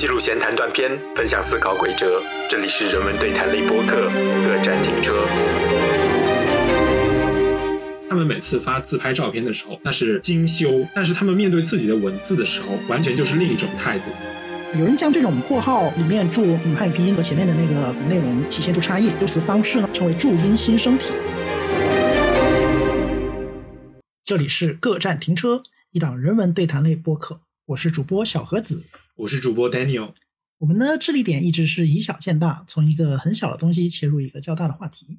记录闲谈短片，分享思考轨哲。这里是人文对谈类播客，各站停车。他们每次发自拍照片的时候，那是精修；但是他们面对自己的文字的时候，完全就是另一种态度。有人将这种括号里面注汉语拼音和前面的那个内容体现出差异，修辞方式呢称为注音新生体。这里是各站停车，一档人文对谈类播客，我是主播小盒子，我是主播 Daniel。我们的智力点一直是以小见大，从一个很小的东西切入一个较大的话题。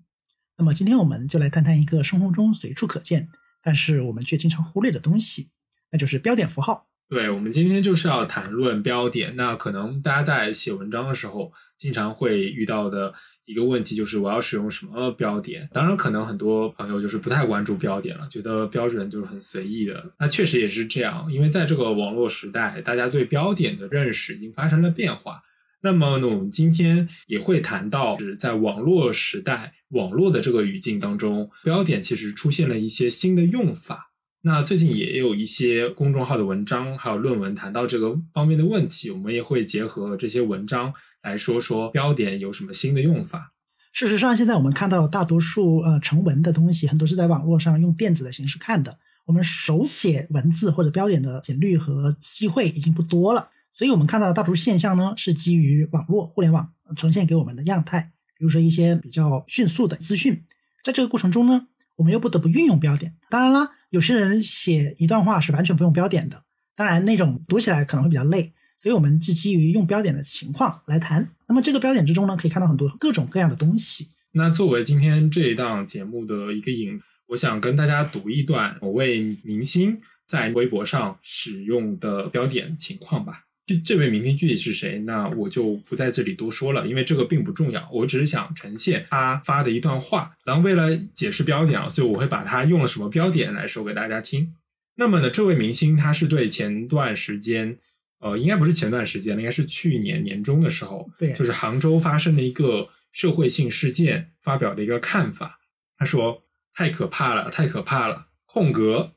那么今天我们就来谈谈一个生活中随处可见，但是我们却经常忽略的东西，那就是标点符号。对，我们今天就是要谈论标点。那可能大家在写文章的时候，经常会遇到的一个问题就是，我要使用什么标点？当然，可能很多朋友就是不太关注标点了，觉得标准就是很随意的。那确实也是这样，因为在这个网络时代，大家对标点的认识已经发生了变化。那么呢，我们今天也会谈到，是在网络时代、网络的这个语境当中，标点其实出现了一些新的用法。那最近也有一些公众号的文章，还有论文谈到这个方面的问题，我们也会结合这些文章来说说标点有什么新的用法。事实上，现在我们看到大多数呃成文的东西，很多是在网络上用电子的形式看的。我们手写文字或者标点的频率和机会已经不多了，所以我们看到的大多数现象呢，是基于网络互联网呈现给我们的样态，比如说一些比较迅速的资讯。在这个过程中呢，我们又不得不运用标点。当然啦。有些人写一段话是完全不用标点的，当然那种读起来可能会比较累，所以我们是基于用标点的情况来谈。那么这个标点之中呢，可以看到很多各种各样的东西。那作为今天这一档节目的一个引子，我想跟大家读一段某位明星在微博上使用的标点情况吧。这这位明星具体是谁？那我就不在这里多说了，因为这个并不重要。我只是想呈现他发的一段话，然后为了解释标点啊，所以我会把他用了什么标点来说给大家听。那么呢，这位明星他是对前段时间，呃，应该不是前段时间了，应该是去年年中的时候，对，就是杭州发生的一个社会性事件发表的一个看法。他说：“太可怕了，太可怕了！”空格，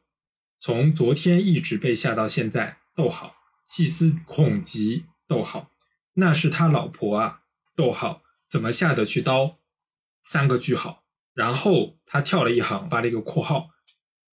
从昨天一直被吓到现在。逗号。细思恐极，逗号，那是他老婆啊，逗号，怎么下得去刀？三个句号，然后他跳了一行，发了一个括号，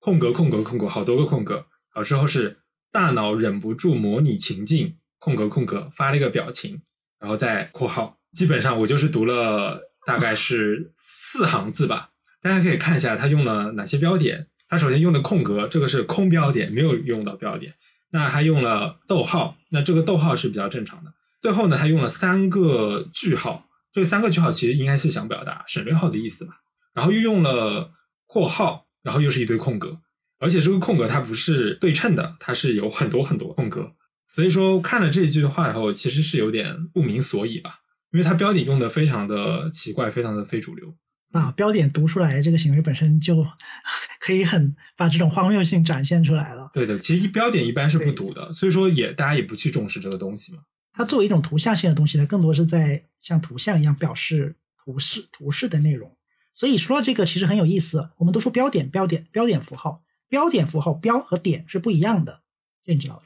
空格空格空格，好多个空格，好之后是大脑忍不住模拟情境，空格空格，发了一个表情，然后再括号，基本上我就是读了大概是四行字吧，大家可以看一下他用了哪些标点，他首先用的空格，这个是空标点，没有用到标点。那还用了逗号，那这个逗号是比较正常的。最后呢，他用了三个句号，这三个句号其实应该是想表达省略号的意思吧。然后又用了括号，然后又是一堆空格，而且这个空格它不是对称的，它是有很多很多空格。所以说看了这一句话以后，其实是有点不明所以吧，因为它标点用的非常的奇怪，非常的非主流。啊，标点读出来，这个行为本身就 可以很把这种荒谬性展现出来了。对的，其实标点一般是不读的，所以说也大家也不去重视这个东西嘛。它作为一种图像性的东西，它更多是在像图像一样表示图示图示的内容。所以说到这个，其实很有意思。我们都说标点，标点，标点符号，标点符号标和点是不一样的，这你知道的。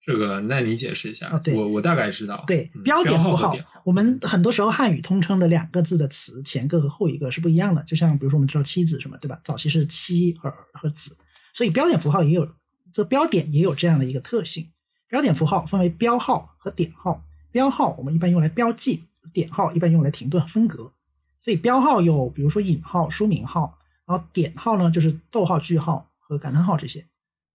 这个，那你解释一下啊？对，我我大概知道。对，标点符号，我们很多时候汉语通称的两个字的词前个和后一个是不一样的。就像比如说我们知道妻子什么，对吧？早期是妻儿和子，所以标点符号也有这标点也有这样的一个特性。标点符号分为标号和点号。标号我们一般用来标记，点号一般用来停顿分隔。所以标号有比如说引号、书名号，然后点号呢就是逗号、句号和感叹号这些。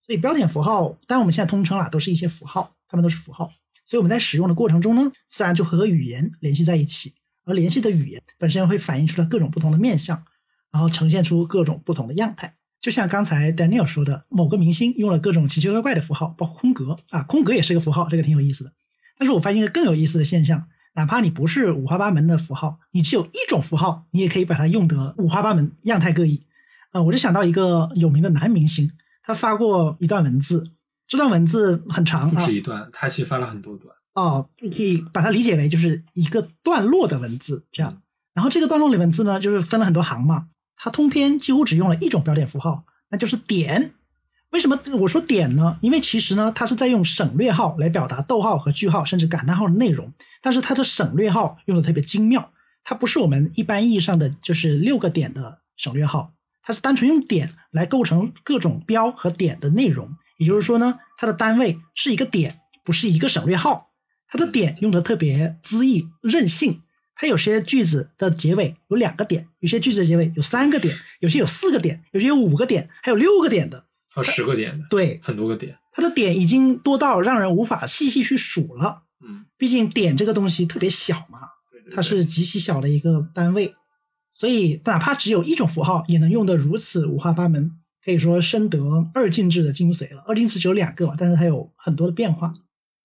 所以标点符号，当然我们现在通称了，都是一些符号，它们都是符号。所以我们在使用的过程中呢，自然就会和语言联系在一起，而联系的语言本身会反映出来各种不同的面相，然后呈现出各种不同的样态。就像刚才 Daniel 说的，某个明星用了各种奇奇怪怪的符号，包括空格啊，空格也是个符号，这个挺有意思的。但是我发现一个更有意思的现象，哪怕你不是五花八门的符号，你只有一种符号，你也可以把它用得五花八门，样态各异。呃，我就想到一个有名的男明星。他发过一段文字，这段文字很长啊，不止一段，他其实发了很多段。哦，可以把它理解为就是一个段落的文字这样。然后这个段落里文字呢，就是分了很多行嘛。他通篇几乎只用了一种标点符号，那就是点。为什么我说点呢？因为其实呢，它是在用省略号来表达逗号和句号甚至感叹号的内容，但是它的省略号用的特别精妙，它不是我们一般意义上的就是六个点的省略号，它是单纯用点来构成各种标和点的内容。也就是说呢，它的单位是一个点，不是一个省略号。它的点用的特别恣意任性。它有些句子的结尾有两个点，有些句子的结尾有三个点，有些有四个点，有些有五个点，还有六个点的，还有十个点的，对，很多个点。它的点已经多到让人无法细细去数了。嗯，毕竟点这个东西特别小嘛，它是极其小的一个单位，所以哪怕只有一种符号，也能用得如此五花八门，可以说深得二进制的精髓了。二进制只有两个嘛，但是它有很多的变化。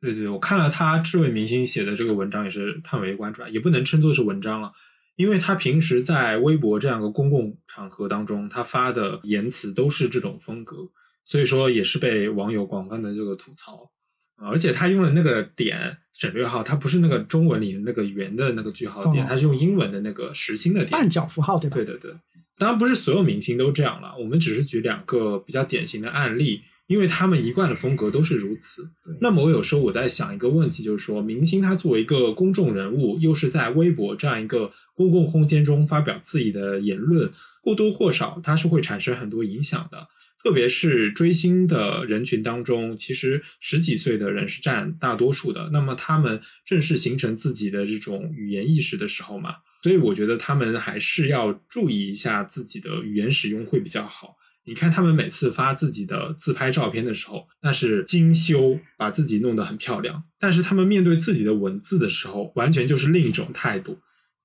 对对，我看了他这位明星写的这个文章，也是叹为观止吧，也不能称作是文章了，因为他平时在微博这样的公共场合当中，他发的言辞都是这种风格，所以说也是被网友广泛的这个吐槽。而且他用的那个点省略号，它不是那个中文里的那个圆的那个句号点，它是用英文的那个实心的点，半角符号对吧？对对对，当然不是所有明星都这样了，我们只是举两个比较典型的案例。因为他们一贯的风格都是如此。那么我有时候我在想一个问题，就是说明星他作为一个公众人物，又是在微博这样一个公共空间中发表自己的言论，或多或少他是会产生很多影响的。特别是追星的人群当中，其实十几岁的人是占大多数的。那么他们正是形成自己的这种语言意识的时候嘛，所以我觉得他们还是要注意一下自己的语言使用会比较好。你看他们每次发自己的自拍照片的时候，那是精修，把自己弄得很漂亮。但是他们面对自己的文字的时候，完全就是另一种态度，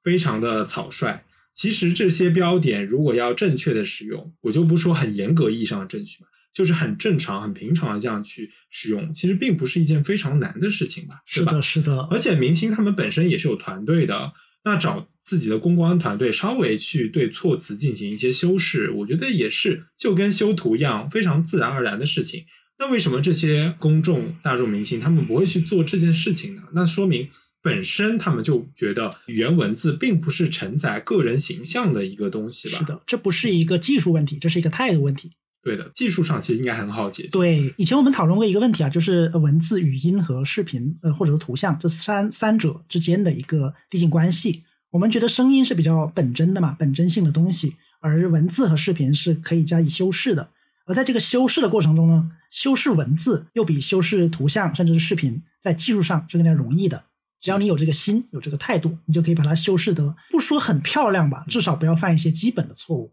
非常的草率。其实这些标点如果要正确的使用，我就不说很严格意义上的正确吧，就是很正常、很平常的这样去使用，其实并不是一件非常难的事情吧？是的，是的。而且明星他们本身也是有团队的。那找自己的公关团队稍微去对措辞进行一些修饰，我觉得也是就跟修图一样非常自然而然的事情。那为什么这些公众大众明星他们不会去做这件事情呢？那说明本身他们就觉得语言文字并不是承载个人形象的一个东西吧？是的，这不是一个技术问题，这是一个态度问题。对的，技术上其实应该很好解决。对，以前我们讨论过一个问题啊，就是文字、语音和视频，呃，或者说图像这三三者之间的一个递进关系。我们觉得声音是比较本真的嘛，本真性的东西，而文字和视频是可以加以修饰的。而在这个修饰的过程中呢，修饰文字又比修饰图像甚至是视频在技术上是更加容易的。只要你有这个心，有这个态度，你就可以把它修饰得不说很漂亮吧，至少不要犯一些基本的错误。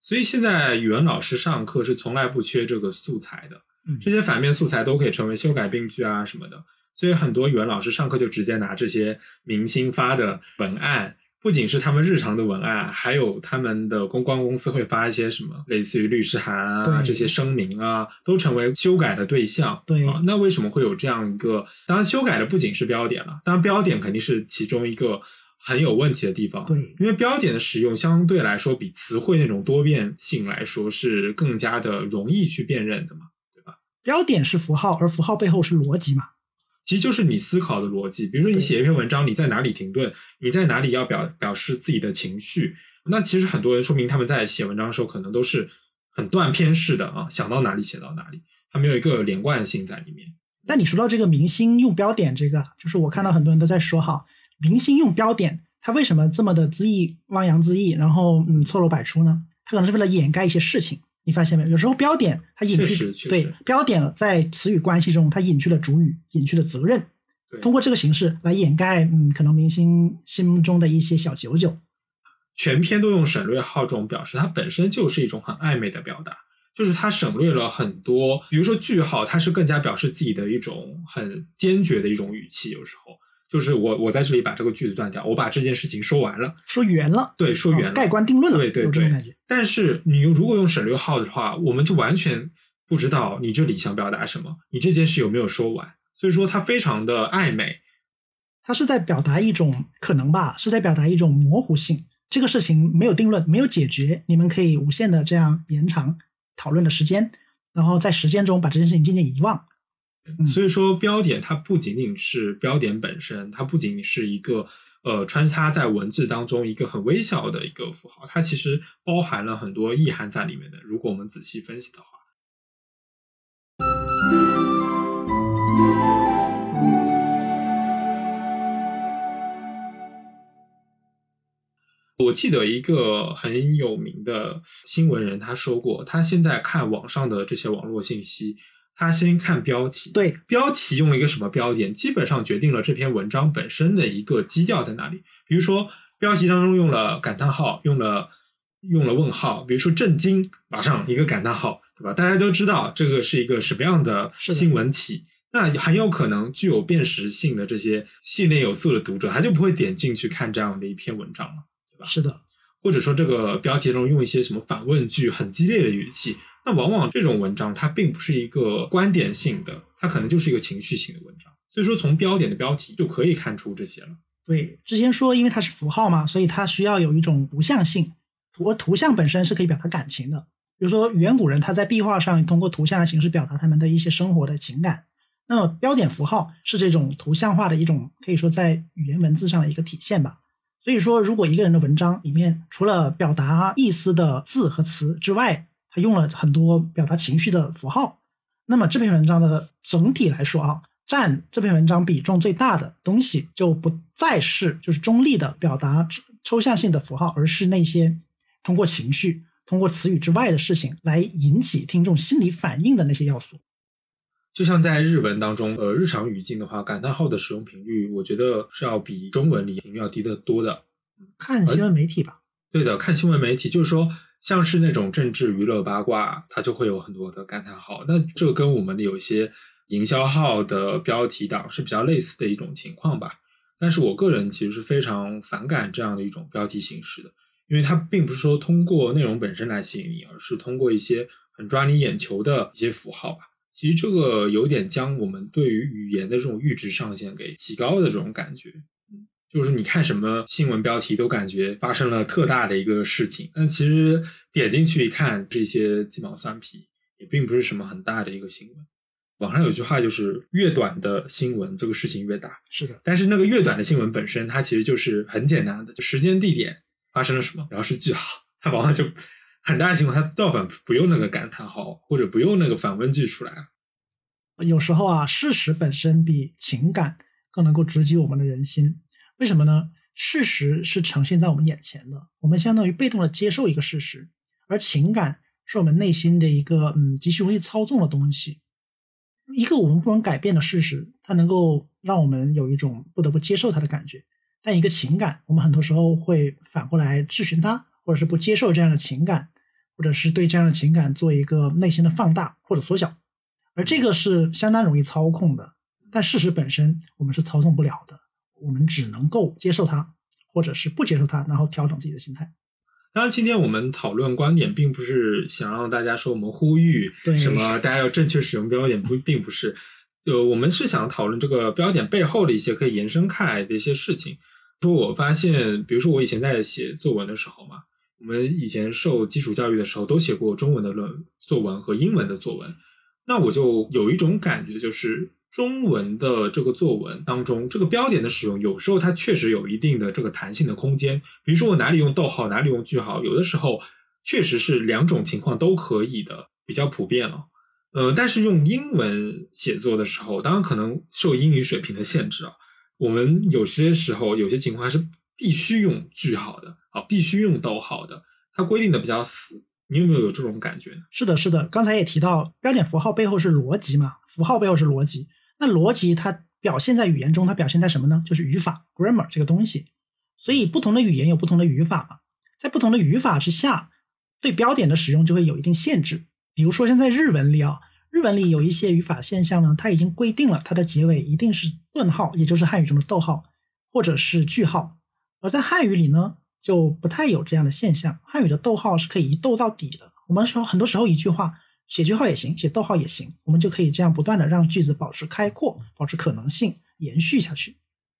所以现在语文老师上课是从来不缺这个素材的，这些反面素材都可以成为修改病句啊什么的。所以很多语文老师上课就直接拿这些明星发的文案，不仅是他们日常的文案，还有他们的公关公司会发一些什么类似于律师函啊这些声明啊，都成为修改的对象。对，那为什么会有这样一个？当然，修改的不仅是标点了，当然标点肯定是其中一个。很有问题的地方，对，因为标点的使用相对来说比词汇那种多变性来说是更加的容易去辨认的嘛，对吧？标点是符号，而符号背后是逻辑嘛，其实就是你思考的逻辑。比如说你写一篇文章，你在哪里停顿，你在哪里要表表示自己的情绪，那其实很多人说明他们在写文章的时候可能都是很断片式的啊，想到哪里写到哪里，他没有一个连贯性在里面。但你说到这个明星用标点，这个就是我看到很多人都在说哈。明星用标点，他为什么这么的恣意汪洋恣意，然后嗯错漏百出呢？他可能是为了掩盖一些事情。你发现没有？有时候标点它隐去对标点在词语关系中，它隐去了主语，隐去了责任，通过这个形式来掩盖嗯可能明星心中的一些小九九。全篇都用省略号这种表示，它本身就是一种很暧昧的表达，就是它省略了很多，比如说句号，它是更加表示自己的一种很坚决的一种语气，有时候。就是我，我在这里把这个句子断掉，我把这件事情说完了，说圆了，对，说圆了，盖棺定论了，对对对。但是你如果用省略号的话，我们就完全不知道你这里想表达什么，你这件事有没有说完。所以说它非常的暧昧，它是在表达一种可能吧，是在表达一种模糊性。这个事情没有定论，没有解决，你们可以无限的这样延长讨论的时间，然后在时间中把这件事情渐渐遗忘。所以说，标点它不仅仅是标点本身，它不仅仅是一个呃穿插在文字当中一个很微小的一个符号，它其实包含了很多意涵在里面的。如果我们仔细分析的话。我记得一个很有名的新闻人，他说过，他现在看网上的这些网络信息，他先看标题，对，标题用了一个什么标点，基本上决定了这篇文章本身的一个基调在哪里。比如说标题当中用了感叹号，用了用了问号，比如说震惊，马上一个感叹号，对吧？大家都知道这个是一个什么样的新闻体。那很有可能具有辨识性的这些训练有素的读者，他就不会点进去看这样的一篇文章了，对吧？是的，或者说这个标题中用一些什么反问句、很激烈的语气，那往往这种文章它并不是一个观点性的，它可能就是一个情绪性的文章。所以说，从标点的标题就可以看出这些了。对，之前说因为它是符号嘛，所以它需要有一种图像性，图图像本身是可以表达感情的。比如说远古人他在壁画上通过图像的形式表达他们的一些生活的情感。那么标点符号是这种图像化的一种，可以说在语言文字上的一个体现吧。所以说，如果一个人的文章里面除了表达意思的字和词之外，他用了很多表达情绪的符号，那么这篇文章的整体来说啊，占这篇文章比重最大的东西就不再是就是中立的表达抽象性的符号，而是那些通过情绪、通过词语之外的事情来引起听众心理反应的那些要素。就像在日文当中，呃，日常语境的话，感叹号的使用频率，我觉得是要比中文里频率要低得多的。看新闻媒体吧。对的，看新闻媒体，就是说，像是那种政治、娱乐、八卦，它就会有很多的感叹号。那这跟我们的有一些营销号的标题党是比较类似的一种情况吧。但是我个人其实是非常反感这样的一种标题形式的，因为它并不是说通过内容本身来吸引你，而是通过一些很抓你眼球的一些符号吧。其实这个有点将我们对于语言的这种阈值上限给提高的这种感觉，就是你看什么新闻标题都感觉发生了特大的一个事情，但其实点进去一看，这些鸡毛蒜皮，也并不是什么很大的一个新闻。网上有句话就是越短的新闻，这个事情越大。是的，但是那个越短的新闻本身，它其实就是很简单的，就时间、地点发生了什么，然后是句号，它往往就。很大的情况，它倒反不用那个感叹号，或者不用那个反问句出来。有时候啊，事实本身比情感更能够直击我们的人心。为什么呢？事实是呈现在我们眼前的，我们相当于被动的接受一个事实，而情感是我们内心的一个嗯极其容易操纵的东西。一个我们不能改变的事实，它能够让我们有一种不得不接受它的感觉。但一个情感，我们很多时候会反过来质询它，或者是不接受这样的情感。或者是对这样的情感做一个内心的放大或者缩小，而这个是相当容易操控的。但事实本身我们是操纵不了的，我们只能够接受它，或者是不接受它，然后调整自己的心态。当然，今天我们讨论观点，并不是想让大家说我们呼吁什么大家要正确使用标点，不，并不是。就我们是想讨论这个标点背后的一些可以延伸开来的一些事情。说我发现，比如说我以前在写作文的时候嘛。我们以前受基础教育的时候，都写过中文的论作文和英文的作文。那我就有一种感觉，就是中文的这个作文当中，这个标点的使用，有时候它确实有一定的这个弹性的空间。比如说我哪里用逗号，哪里用句号，有的时候确实是两种情况都可以的，比较普遍了。呃，但是用英文写作的时候，当然可能受英语水平的限制啊，我们有些时候有些情况是必须用句号的啊。必须用逗号的，它规定的比较死。你有没有有这种感觉呢？是的，是的。刚才也提到，标点符号背后是逻辑嘛？符号背后是逻辑。那逻辑它表现在语言中，它表现在什么呢？就是语法 （grammar） 这个东西。所以不同的语言有不同的语法嘛，在不同的语法之下，对标点的使用就会有一定限制。比如说，像在日文里啊，日文里有一些语法现象呢，它已经规定了它的结尾一定是顿号，也就是汉语中的逗号，或者是句号。而在汉语里呢？就不太有这样的现象。汉语的逗号是可以一逗到底的。我们说很多时候一句话写句号也行，写逗号也行，我们就可以这样不断的让句子保持开阔，保持可能性，延续下去。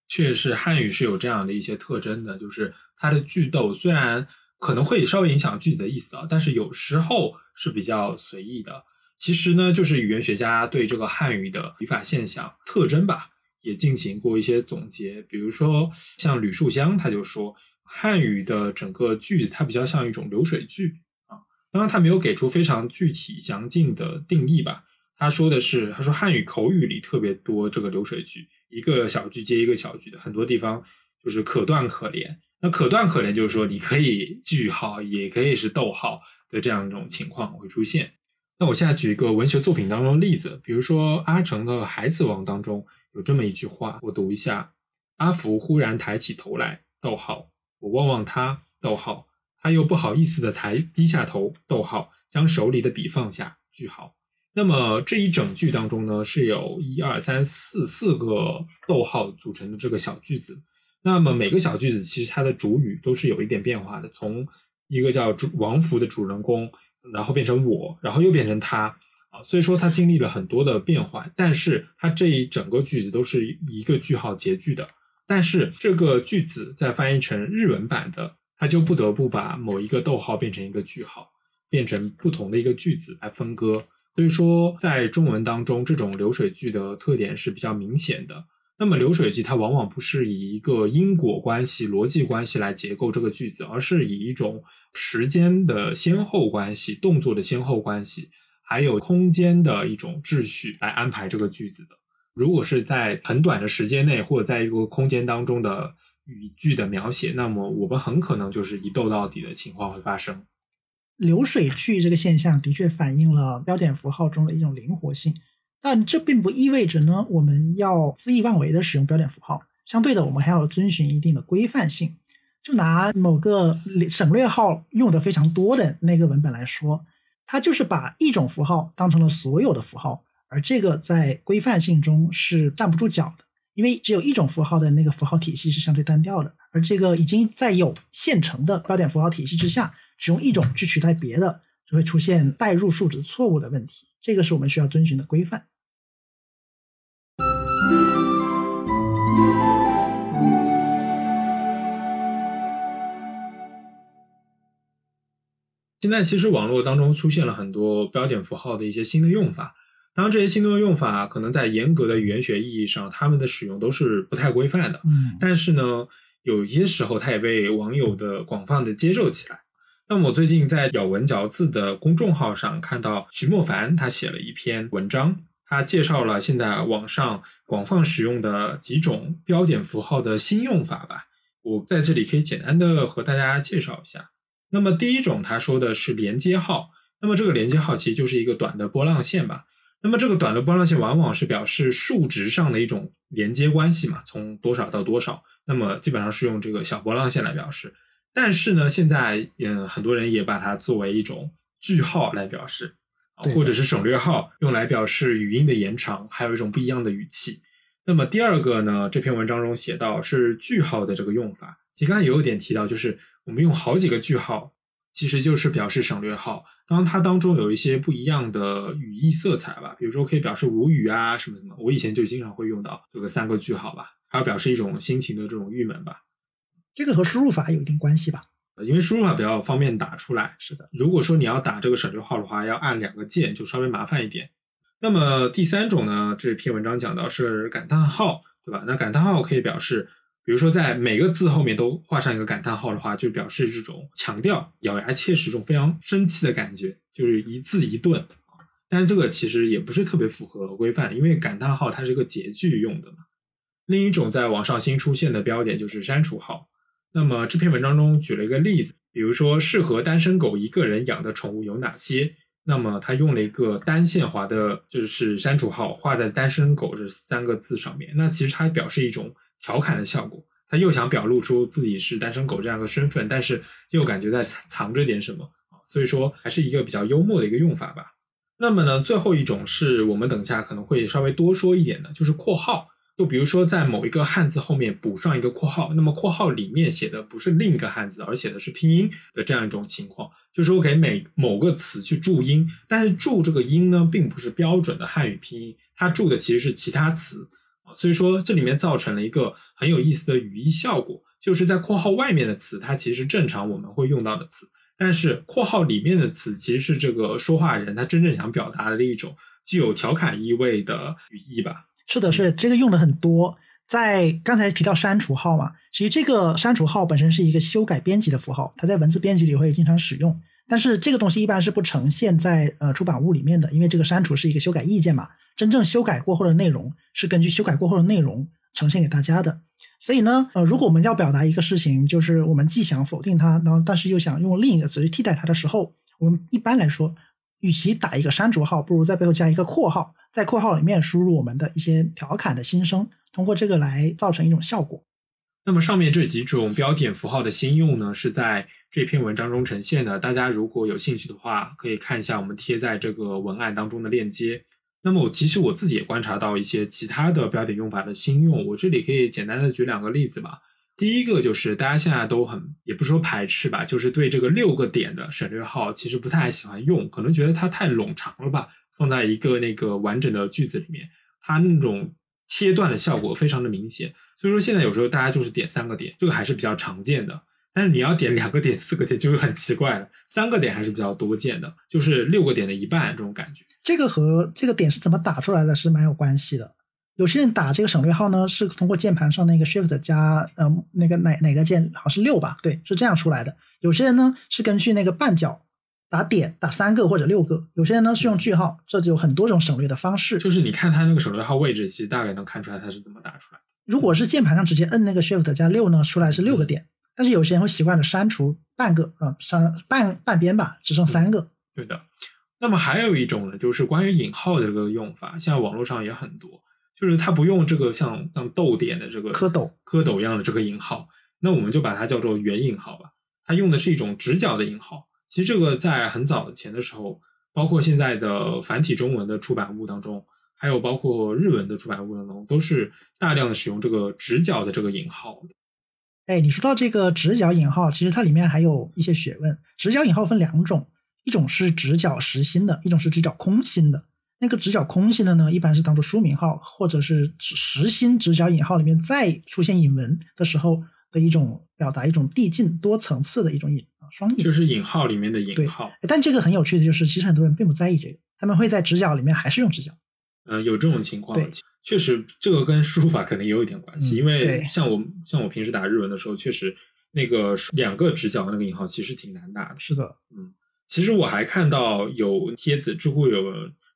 确实，汉语是有这样的一些特征的，就是它的句逗虽然可能会稍微影响句子的意思啊，但是有时候是比较随意的。其实呢，就是语言学家对这个汉语的语法现象特征吧，也进行过一些总结。比如说像吕树香他就说。汉语的整个句子，它比较像一种流水句。当然，他没有给出非常具体详尽的定义吧。他说的是，他说汉语口语里特别多这个流水句，一个小句接一个小句的，很多地方就是可断可连。那可断可连就是说，你可以句号，也可以是逗号的这样一种情况会出现。那我现在举一个文学作品当中的例子，比如说阿城的《孩子王》当中有这么一句话，我读一下：阿福忽然抬起头来，逗号，我望望他，逗号，他又不好意思的抬低下头，逗号，将手里的笔放下，句号。那么这一整句当中呢，是有一二三四四个逗号组成的这个小句子。那么每个小句子其实它的主语都是有一点变化的，从一个叫主王福的主人公，然后变成我，然后又变成他啊，所以说他经历了很多的变化。但是它这一整个句子都是一个句号结句的。但是这个句子在翻译成日文版的，它就不得不把某一个逗号变成一个句号，变成不同的一个句子来分割。所以说，在中文当中，这种流水句的特点是比较明显的。那么流水句它往往不是以一个因果关系、逻辑关系来结构这个句子，而是以一种时间的先后关系、动作的先后关系，还有空间的一种秩序来安排这个句子的。如果是在很短的时间内，或者在一个空间当中的语句的描写，那么我们很可能就是一逗到底的情况会发生。流水句这个现象的确反映了标点符号中的一种灵活性，但这并不意味着呢我们要恣意妄为的使用标点符号。相对的，我们还要遵循一定的规范性。就拿某个省略号用的非常多的那个文本来说，它就是把一种符号当成了所有的符号，而这个在规范性中是站不住脚的，因为只有一种符号的那个符号体系是相对单调的，而这个已经在有现成的标点符号体系之下。只用一种去取代别的，就会出现代入数值错误的问题。这个是我们需要遵循的规范。现在其实网络当中出现了很多标点符号的一些新的用法，当然这些新的用法可能在严格的语言学意义上，他们的使用都是不太规范的。嗯，但是呢，有一些时候它也被网友的广泛的接受起来。那么我最近在咬文嚼字的公众号上看到徐莫凡他写了一篇文章，他介绍了现在网上广泛使用的几种标点符号的新用法吧。我在这里可以简单的和大家介绍一下。那么第一种他说的是连接号，那么这个连接号其实就是一个短的波浪线吧。那么这个短的波浪线往往是表示数值上的一种连接关系嘛，从多少到多少，那么基本上是用这个小波浪线来表示。但是呢，现在嗯，很多人也把它作为一种句号来表示，或者是省略号，用来表示语音的延长，还有一种不一样的语气。那么第二个呢，这篇文章中写到是句号的这个用法，其实刚才也有点提到，就是我们用好几个句号，其实就是表示省略号。当然，它当中有一些不一样的语义色彩吧，比如说可以表示无语啊什么什么。我以前就经常会用到这个三个句号吧，还有表示一种心情的这种郁闷吧。这个和输入法有一定关系吧？因为输入法比较方便打出来。是的，如果说你要打这个省略号的话，要按两个键，就稍微麻烦一点。那么第三种呢，这篇文章讲到是感叹号，对吧？那感叹号可以表示，比如说在每个字后面都画上一个感叹号的话，就表示这种强调、咬牙切齿、这种非常生气的感觉，就是一字一顿。但这个其实也不是特别符合规范，因为感叹号它是一个结句用的嘛。另一种在网上新出现的标点就是删除号。那么这篇文章中举了一个例子，比如说适合单身狗一个人养的宠物有哪些？那么他用了一个单线划的，就是删除号画在单身狗这三个字上面。那其实它表示一种调侃的效果，他又想表露出自己是单身狗这样的身份，但是又感觉在藏着点什么啊，所以说还是一个比较幽默的一个用法吧。那么呢，最后一种是我们等下可能会稍微多说一点的，就是括号。就比如说，在某一个汉字后面补上一个括号，那么括号里面写的不是另一个汉字，而写的是拼音的这样一种情况，就是我给每某个词去注音，但是注这个音呢，并不是标准的汉语拼音，它注的其实是其他词，所以说这里面造成了一个很有意思的语义效果，就是在括号外面的词，它其实正常我们会用到的词，但是括号里面的词，其实是这个说话人他真正想表达的一种具有调侃意味的语义吧。是的，是这个用的很多。在刚才提到删除号嘛，其实这个删除号本身是一个修改编辑的符号，它在文字编辑里会经常使用。但是这个东西一般是不呈现在呃出版物里面的，因为这个删除是一个修改意见嘛。真正修改过后的内容是根据修改过后的内容呈现给大家的。所以呢，呃，如果我们要表达一个事情，就是我们既想否定它，然后但是又想用另一个词去替代它的时候，我们一般来说，与其打一个删除号，不如在背后加一个括号，在括号里面输入我们的一些调侃的心声，通过这个来造成一种效果。那么上面这几种标点符号的新用呢，是在这篇文章中呈现的。大家如果有兴趣的话，可以看一下我们贴在这个文案当中的链接。那么我其实我自己也观察到一些其他的标点用法的新用，我这里可以简单的举两个例子吧。第一个就是大家现在都很，也不说排斥吧，就是对这个六个点的省略号其实不太喜欢用，可能觉得它太冗长了吧，放在一个那个完整的句子里面，它那种切断的效果非常的明显。所以说现在有时候大家就是点三个点，这个还是比较常见的。但是你要点两个点、四个点就很奇怪了。三个点还是比较多见的，就是六个点的一半这种感觉。这个和这个点是怎么打出来的是蛮有关系的。有些人打这个省略号呢，是通过键盘上那个 Shift 加呃那个哪哪个键，好像是六吧？对，是这样出来的。有些人呢是根据那个半角打点打三个或者六个，有些人呢是用句号，这就有很多种省略的方式。就是你看它那个省略号位置，其实大概能看出来它是怎么打出来的。如果是键盘上直接摁那个 Shift 加六呢，出来是六个点。但是有些人会习惯的删除半个啊，删半半边吧，只剩三个。对的。那么还有一种呢，就是关于引号的这个用法，现在网络上也很多，就是它不用这个像像逗点的这个蝌蚪蝌蚪一样的这个引号，那我们就把它叫做圆引号吧。它用的是一种直角的引号。其实这个在很早前的时候，包括现在的繁体中文的出版物当中，还有包括日文的出版物当中，都是大量的使用这个直角的这个引号的。哎，你说到这个直角引号，其实它里面还有一些学问。直角引号分两种，一种是直角实心的，一种是直角空心的。那个直角空心的呢，一般是当做书名号，或者是实心直角引号里面再出现引文的时候的一种表达，一种递进多层次的一种引啊，双引就是引号里面的引号。但这个很有趣的就是，其实很多人并不在意这个，他们会在直角里面还是用直角。嗯，有这种情况。确实，这个跟输入法可能也有一点关系，因为像我像我平时打日文的时候，确实那个两个直角那个引号其实挺难打的。是的，嗯，其实我还看到有帖子，知乎有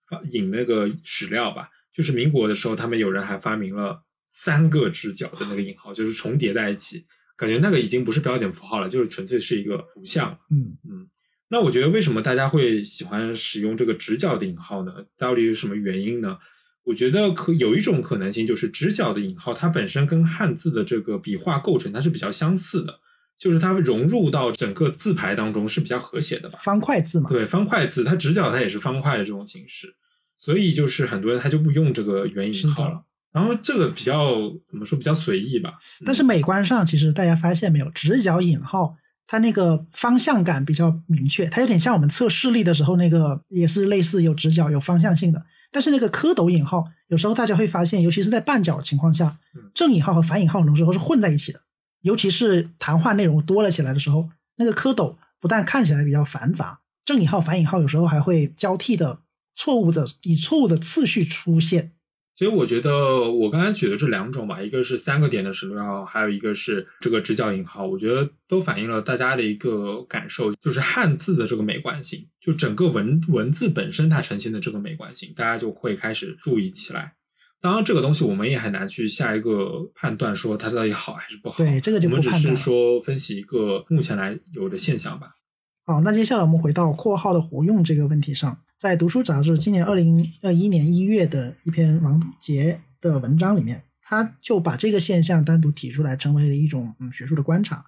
发引那个史料吧，就是民国的时候，他们有人还发明了三个直角的那个引号，就是重叠在一起，感觉那个已经不是标点符号了，就是纯粹是一个图像。嗯嗯，那我觉得为什么大家会喜欢使用这个直角的引号呢？到底有什么原因呢？我觉得可有一种可能性，就是直角的引号，它本身跟汉字的这个笔画构成，它是比较相似的，就是它融入到整个字牌当中是比较和谐的吧。方块字嘛，对，方块字，它直角它也是方块的这种形式，所以就是很多人他就不用这个元引号了。然后这个比较怎么说，比较随意吧。但是美观上，其实大家发现没有，直角引号它那个方向感比较明确，它有点像我们测视力的时候那个，也是类似有直角有方向性的。但是那个蝌蚪引号，有时候大家会发现，尤其是在半角情况下，正引号和反引号很多时候是混在一起的。尤其是谈话内容多了起来的时候，那个蝌蚪不但看起来比较繁杂，正引号、反引号有时候还会交替的错误的以错误的次序出现。所以我觉得我刚才举的这两种吧，一个是三个点的省略号，还有一个是这个直角引号，我觉得都反映了大家的一个感受，就是汉字的这个美观性，就整个文文字本身它呈现的这个美观性，大家就会开始注意起来。当然，这个东西我们也很难去下一个判断，说它到底好还是不好。对，这个就我们只是说分析一个目前来有的现象吧。好，那接下来我们回到括号的活用这个问题上。在《读书》杂志今年二零二一年一月的一篇王杰的文章里面，他就把这个现象单独提出来，成为了一种嗯学术的观察。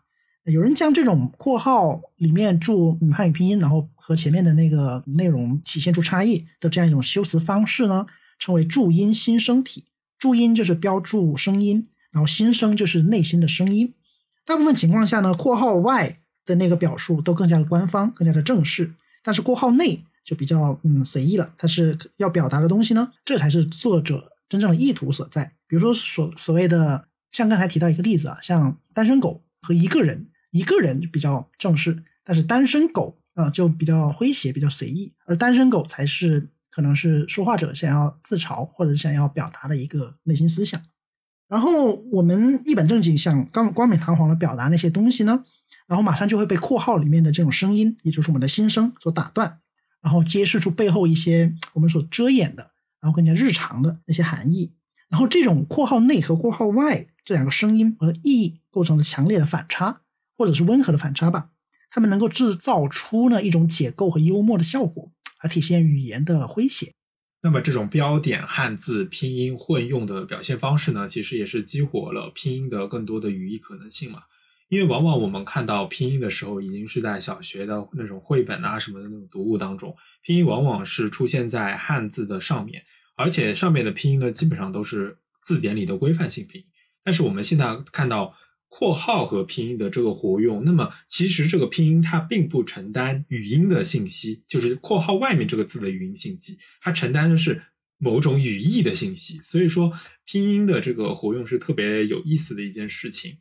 有人将这种括号里面注汉语拼音，然后和前面的那个内容体现出差异的这样一种修辞方式呢，称为注音新生体。注音就是标注声音，然后新生就是内心的声音。大部分情况下呢，括号外的那个表述都更加的官方，更加的正式，但是括号内。就比较嗯随意了，它是要表达的东西呢，这才是作者真正的意图所在。比如说所所谓的，像刚才提到一个例子啊，像单身狗和一个人，一个人就比较正式，但是单身狗啊就比较诙谐，比较随意，而单身狗才是可能是说话者想要自嘲或者想要表达的一个内心思想。然后我们一本正经想刚冠冕堂皇的表达那些东西呢，然后马上就会被括号里面的这种声音，也就是我们的心声所打断。然后揭示出背后一些我们所遮掩的，然后更加日常的那些含义。然后这种括号内和括号外这两个声音和意义构成的强烈的反差，或者是温和的反差吧，它们能够制造出呢一种解构和幽默的效果，来体现语言的诙谐。那么这种标点、汉字、拼音混用的表现方式呢，其实也是激活了拼音的更多的语义可能性嘛。因为往往我们看到拼音的时候，已经是在小学的那种绘本啊什么的那种读物当中，拼音往往是出现在汉字的上面。而且上面的拼音呢，基本上都是字典里的规范性拼音。但是我们现在看到括号和拼音的这个活用，那么其实这个拼音它并不承担语音的信息，就是括号外面这个字的语音信息，它承担的是某种语义的信息。所以说，拼音的这个活用是特别有意思的一件事情，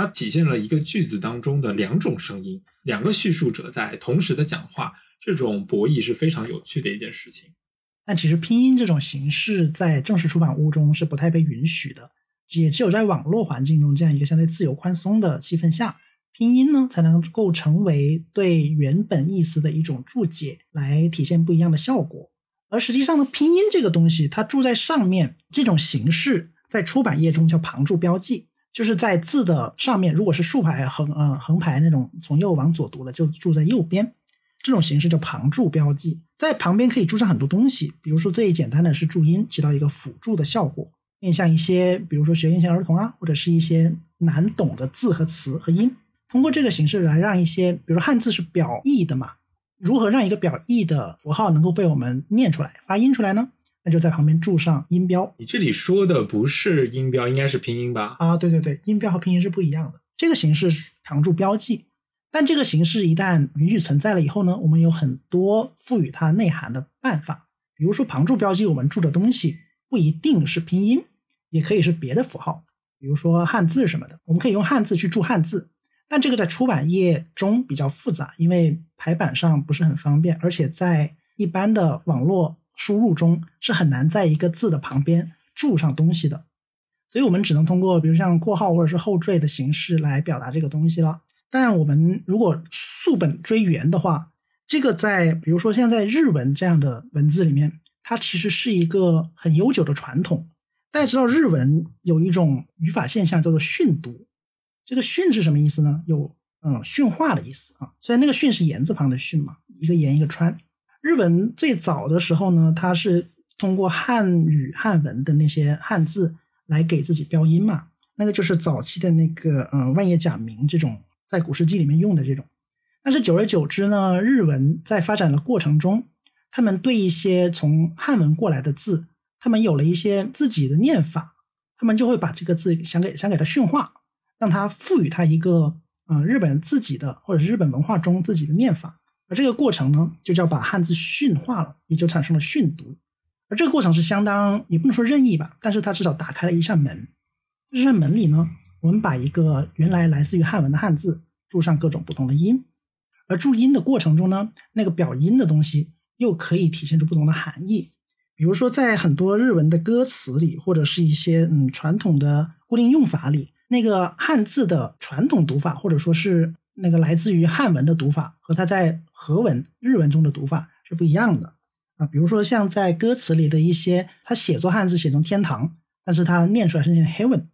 它体现了一个句子当中的两种声音，两个叙述者在同时的讲话，这种博弈是非常有趣的一件事情。但其实拼音这种形式在正式出版物中是不太被允许的，也只有在网络环境中这样一个相对自由宽松的气氛下，拼音呢才能够成为对原本意思的一种注解，来体现不一样的效果。而实际上呢，拼音这个东西它注在上面，这种形式在出版业中叫旁注标记，就是在字的上面，如果是竖排横呃横排那种从右往左读的，就注在右边。这种形式叫旁注标记，在旁边可以注上很多东西，比如说最简单的是注音，起到一个辅助的效果，面向一些比如说学龄前儿童啊，或者是一些难懂的字和词和音，通过这个形式来让一些，比如说汉字是表意的嘛，如何让一个表意的符号能够被我们念出来、发音出来呢？那就在旁边注上音标。你这里说的不是音标，应该是拼音吧？啊，对对对，音标和拼音是不一样的。这个形式旁注标记。但这个形式一旦允许存在了以后呢，我们有很多赋予它内涵的办法。比如说旁注标记，我们注的东西不一定是拼音，也可以是别的符号，比如说汉字什么的。我们可以用汉字去注汉字，但这个在出版业中比较复杂，因为排版上不是很方便，而且在一般的网络输入中是很难在一个字的旁边注上东西的。所以我们只能通过比如像括号或者是后缀的形式来表达这个东西了。但我们如果溯本追源的话，这个在比如说像在日文这样的文字里面，它其实是一个很悠久的传统。大家知道日文有一种语法现象叫做训读，这个训是什么意思呢？有嗯训化的意思啊。虽然那个训是言字旁的训嘛，一个言一个川。日文最早的时候呢，它是通过汉语汉文的那些汉字来给自己标音嘛，那个就是早期的那个呃万叶假名这种。在古世纪里面用的这种，但是久而久之呢，日文在发展的过程中，他们对一些从汉文过来的字，他们有了一些自己的念法，他们就会把这个字想给想给它驯化，让它赋予它一个呃日本自己的或者是日本文化中自己的念法，而这个过程呢，就叫把汉字驯化了，也就产生了训读，而这个过程是相当也不能说任意吧，但是它至少打开了一扇门，这扇门里呢。我们把一个原来来自于汉文的汉字注上各种不同的音，而注音的过程中呢，那个表音的东西又可以体现出不同的含义。比如说，在很多日文的歌词里，或者是一些嗯传统的固定用法里，那个汉字的传统读法，或者说是那个来自于汉文的读法，和它在和文日文中的读法是不一样的啊。比如说，像在歌词里的一些，它写作汉字写成天堂，但是它念出来是念 heaven。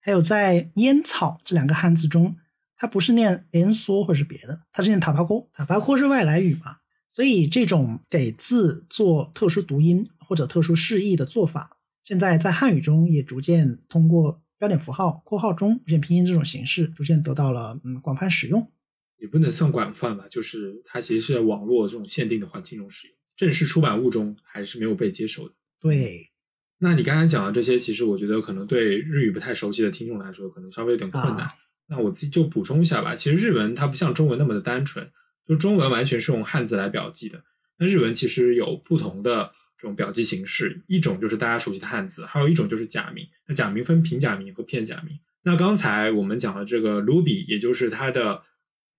还有在烟草这两个汉字中，它不是念烟梭或者是别的，它是念塔巴库。塔巴库是外来语嘛，所以这种给字做特殊读音或者特殊释义的做法，现在在汉语中也逐渐通过标点符号、括号中出现拼音这种形式，逐渐得到了嗯广泛使用。也不能算广泛吧，就是它其实是在网络这种限定的环境中使用，正式出版物中还是没有被接受的。对。那你刚才讲的这些，其实我觉得可能对日语不太熟悉的听众来说，可能稍微有点困难。那我自己就补充一下吧。其实日文它不像中文那么的单纯，就中文完全是用汉字来表记的。那日文其实有不同的这种表记形式，一种就是大家熟悉的汉字，还有一种就是假名。那假名分平假名和片假名。那刚才我们讲的这个 ruby，也就是它的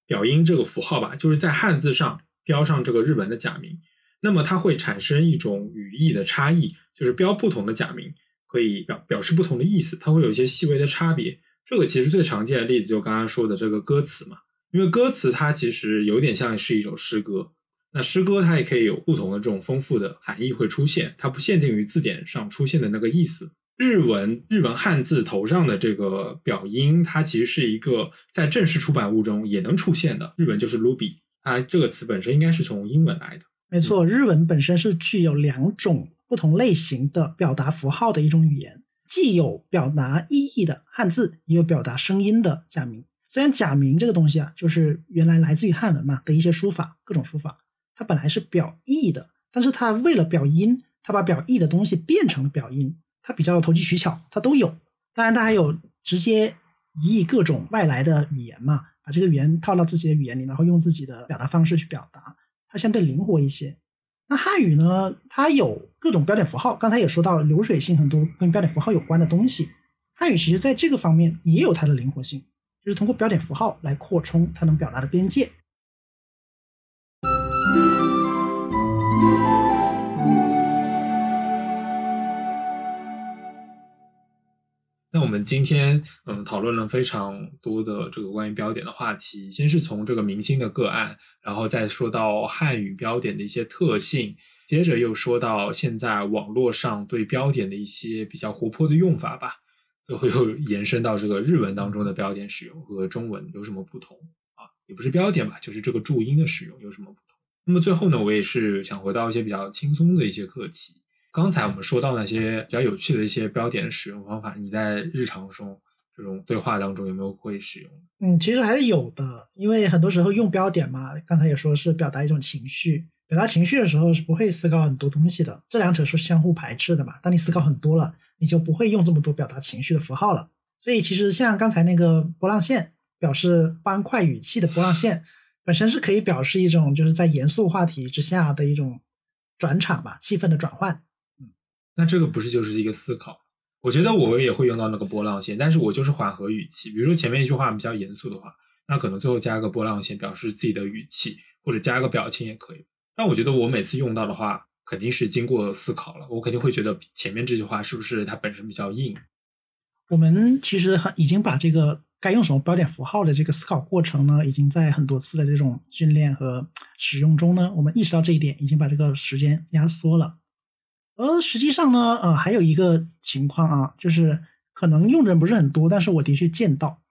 表音这个符号吧，就是在汉字上标上这个日文的假名。那么它会产生一种语义的差异，就是标不同的假名可以表表示不同的意思，它会有一些细微的差别。这个其实最常见的例子就刚刚说的这个歌词嘛，因为歌词它其实有点像是一首诗歌，那诗歌它也可以有不同的这种丰富的含义会出现，它不限定于字典上出现的那个意思。日文日文汉字头上的这个表音，它其实是一个在正式出版物中也能出现的。日文就是 ruby，它这个词本身应该是从英文来的。没错，日文本身是具有两种不同类型的表达符号的一种语言，既有表达意义的汉字，也有表达声音的假名。虽然假名这个东西啊，就是原来来自于汉文嘛的一些书法，各种书法，它本来是表意的，但是它为了表音，它把表意的东西变成了表音。它比较投机取巧，它都有。当然，它还有直接移译各种外来的语言嘛，把这个语言套到自己的语言里，然后用自己的表达方式去表达，它相对灵活一些。那汉语呢，它有各种标点符号，刚才也说到流水性很多跟标点符号有关的东西。汉语其实在这个方面也有它的灵活性，就是通过标点符号来扩充它能表达的边界。们今天嗯讨论了非常多的这个关于标点的话题，先是从这个明星的个案，然后再说到汉语标点的一些特性，接着又说到现在网络上对标点的一些比较活泼的用法吧，最后又延伸到这个日文当中的标点使用和中文有什么不同啊？也不是标点吧，就是这个注音的使用有什么不同？那么最后呢，我也是想回到一些比较轻松的一些课题。刚才我们说到那些比较有趣的一些标点使用方法，你在日常中这种对话当中有没有会使用？嗯，其实还是有的，因为很多时候用标点嘛，刚才也说是表达一种情绪，表达情绪的时候是不会思考很多东西的，这两者是相互排斥的嘛。当你思考很多了，你就不会用这么多表达情绪的符号了。所以其实像刚才那个波浪线，表示欢快语气的波浪线，本身是可以表示一种就是在严肃话题之下的一种转场吧，气氛的转换。那这个不是就是一个思考？我觉得我也会用到那个波浪线，但是我就是缓和语气。比如说前面一句话比较严肃的话，那可能最后加个波浪线，表示自己的语气，或者加个表情也可以。但我觉得我每次用到的话，肯定是经过思考了。我肯定会觉得前面这句话是不是它本身比较硬？我们其实很已经把这个该用什么标点符号的这个思考过程呢，已经在很多次的这种训练和使用中呢，我们意识到这一点，已经把这个时间压缩了。而实际上呢，呃，还有一个情况啊，就是可能用的人不是很多，但是我的确见到，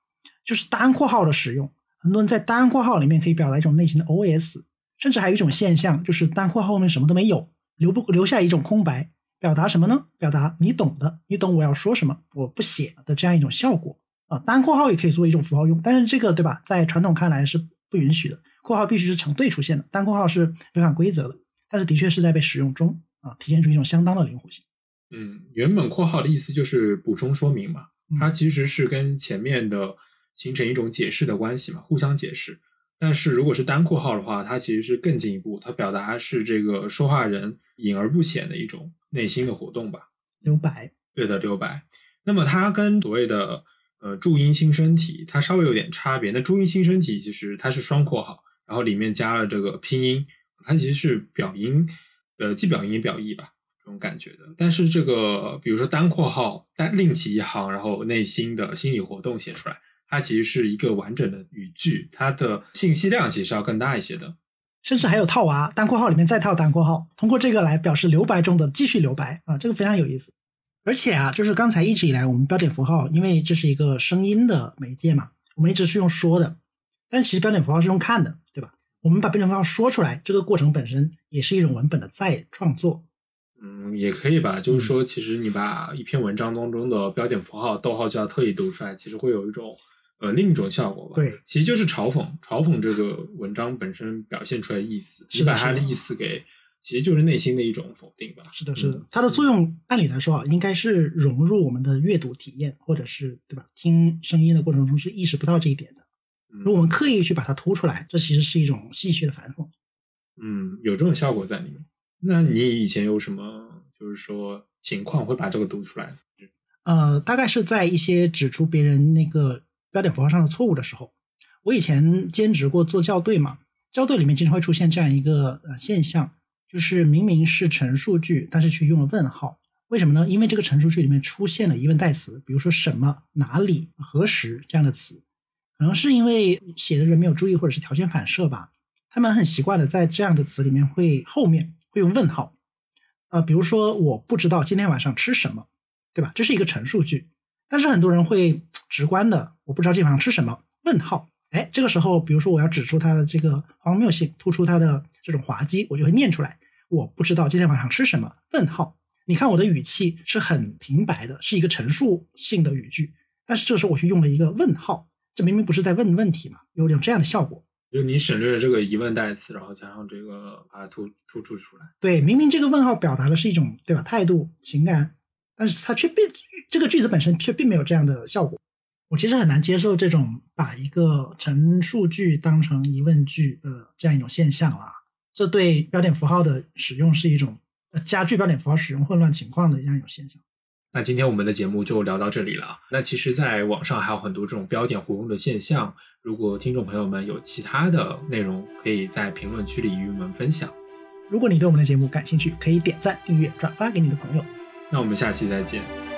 就是单括号的使用，很多人在单括号里面可以表达一种内心的 OS，甚至还有一种现象，就是单括号后面什么都没有，留不留下一种空白，表达什么呢？表达你懂的，你懂我要说什么，我不写的这样一种效果啊。单括号也可以作为一种符号用，但是这个对吧，在传统看来是不允许的，括号必须是成对出现的，单括号是违反规则的，但是的确是在被使用中。啊，体现出一种相当的灵活性。嗯，原本括号的意思就是补充说明嘛，它其实是跟前面的形成一种解释的关系嘛，互相解释。但是如果是单括号的话，它其实是更进一步，它表达是这个说话人隐而不显的一种内心的活动吧，留白。对的，留白。那么它跟所谓的呃注音新生体，它稍微有点差别。那注音新生体其实它是双括号，然后里面加了这个拼音，它其实是表音。呃，既表音也表意吧，这种感觉的。但是这个，比如说单括号，单另起一行，然后内心的心理活动写出来，它其实是一个完整的语句，它的信息量其实要更大一些的。甚至还有套娃，单括号里面再套单括号，通过这个来表示留白中的继续留白啊，这个非常有意思。而且啊，就是刚才一直以来我们标点符号，因为这是一个声音的媒介嘛，我们一直是用说的，但其实标点符号是用看的，我们把标点符号说出来，这个过程本身也是一种文本的再创作。嗯，也可以吧。就是说，其实你把一篇文章当中的标点符号、逗号就要特意读出来，其实会有一种呃另一种效果吧。对，其实就是嘲讽，嘲讽这个文章本身表现出来的意思，是把它的意思给，其实就是内心的一种否定吧。是的，是的。它的作用按理来说啊，应该是融入我们的阅读体验，或者是对吧？听声音的过程中是意识不到这一点的。如果我们刻意去把它突出来，这其实是一种戏谑的反讽。嗯，有这种效果在里面。那你以前有什么就是说情况会把这个读出来？呃，大概是在一些指出别人那个标点符号上的错误的时候。我以前兼职过做校对嘛，校对里面经常会出现这样一个呃现象，就是明明是陈述句，但是却用了问号。为什么呢？因为这个陈述句里面出现了疑问代词，比如说什么、哪里、何时这样的词。可能是因为写的人没有注意，或者是条件反射吧。他们很习惯的在这样的词里面会后面会用问号，呃，比如说我不知道今天晚上吃什么，对吧？这是一个陈述句。但是很多人会直观的，我不知道这晚上吃什么？问号。哎，这个时候，比如说我要指出它的这个荒谬性，突出它的这种滑稽，我就会念出来。我不知道今天晚上吃什么？问号。你看我的语气是很平白的，是一个陈述性的语句，但是这时候我却用了一个问号，这明明不是在问问题嘛？有点这样的效果。就你省略了这个疑问代词，然后加上这个把它突突出出来。对，明明这个问号表达的是一种对吧态度情感，但是它却并这个句子本身却并没有这样的效果。我其实很难接受这种把一个陈述句当成疑问句的这样一种现象了。这对标点符号的使用是一种加剧标点符号使用混乱情况的这样一种现象。那今天我们的节目就聊到这里了。那其实，在网上还有很多这种标点活用的现象。如果听众朋友们有其他的内容，可以在评论区里与我们分享。如果你对我们的节目感兴趣，可以点赞、订阅、转发给你的朋友。那我们下期再见。